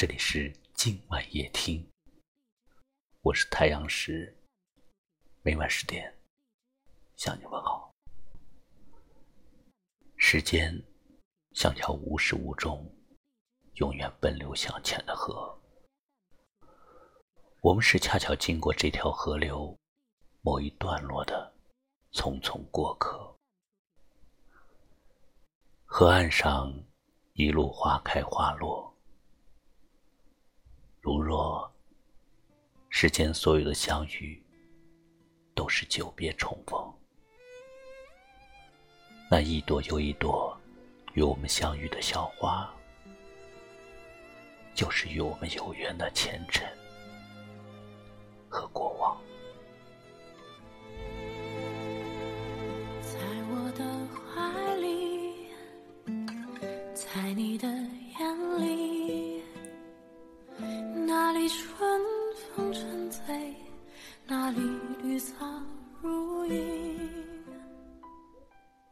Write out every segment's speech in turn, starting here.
这里是今晚夜听，我是太阳石，每晚十点向你问好。时间像条无始无终、永远奔流向前的河，我们是恰巧经过这条河流某一段落的匆匆过客。河岸上一路花开花落。如若世间所有的相遇都是久别重逢，那一朵又一朵与我们相遇的小花，就是与我们有缘的前尘和过往。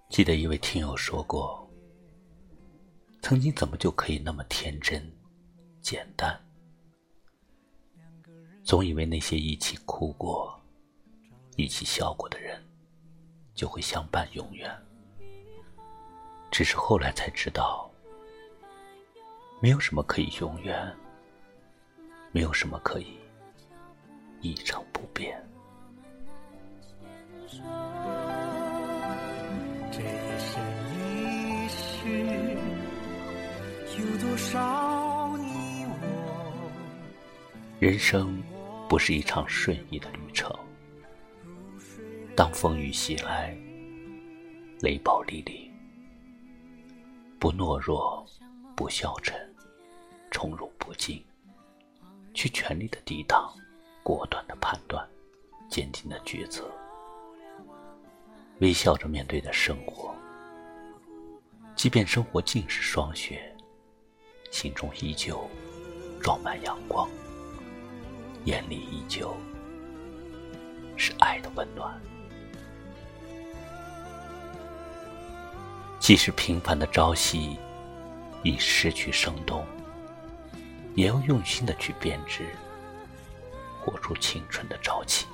记得一位听友说过，曾经怎么就可以那么天真、简单？总以为那些一起哭过、一起笑过的人，就会相伴永远。只是后来才知道，没有什么可以永远。没有什么可以一成不变。这一生一世，有多少你我？人生不是一场顺意的旅程。当风雨袭来，雷暴沥沥，不懦弱，不消沉，从容不惊。去全力的抵挡，果断的判断，坚定的抉择，微笑着面对的生活。即便生活尽是霜雪，心中依旧装满阳光，眼里依旧是爱的温暖。即使平凡的朝夕已失去生动。也要用心的去编织，活出青春的朝气。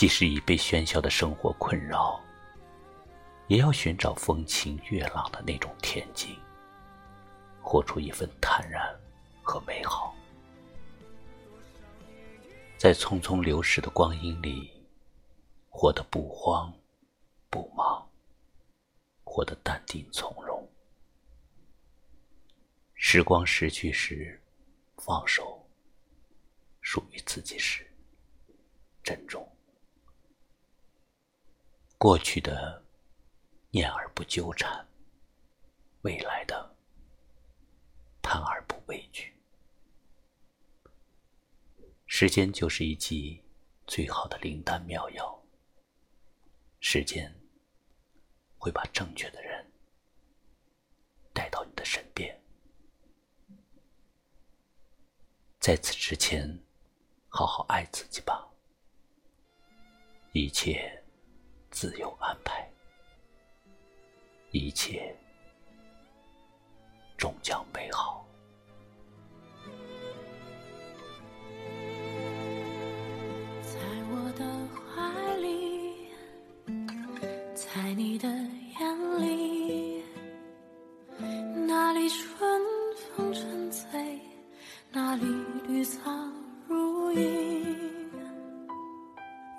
即使已被喧嚣的生活困扰，也要寻找风清月朗的那种恬静，活出一份坦然和美好。在匆匆流逝的光阴里，活得不慌不忙，活得淡定从容。时光逝去时，放手；属于自己时，珍重。过去的念而不纠缠，未来的盼而不畏惧。时间就是一剂最好的灵丹妙药。时间会把正确的人带到你的身边。在此之前，好好爱自己吧，一切自有安排，一切终将美好。在我的怀里，在你的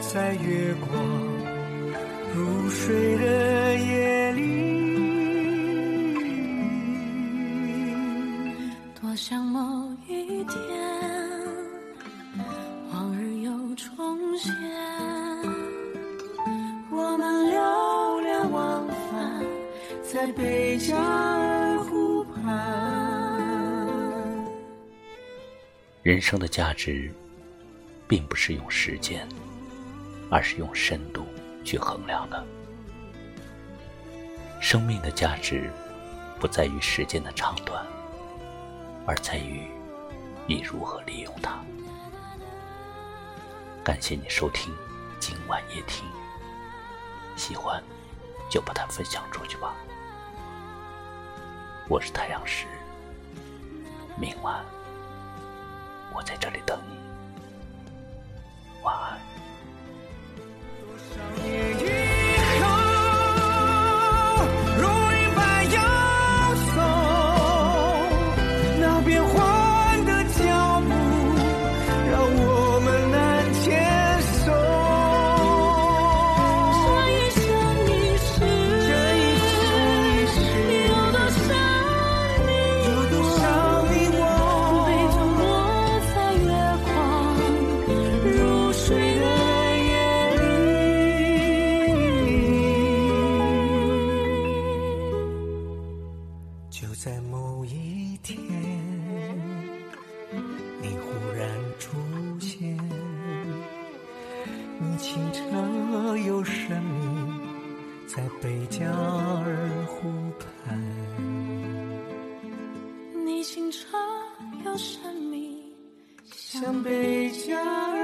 在月光如水的夜里。多想某一天往日又重现我们流连忘返在贝加尔湖畔。人生的价值并不是用时间而是用深度去衡量的。生命的价值，不在于时间的长短，而在于你如何利用它。感谢你收听今晚夜听，喜欢就把它分享出去吧。我是太阳石，明晚我在这里等你，晚安。清澈又神秘，在贝加尔湖畔。你清澈又神秘，像贝加尔。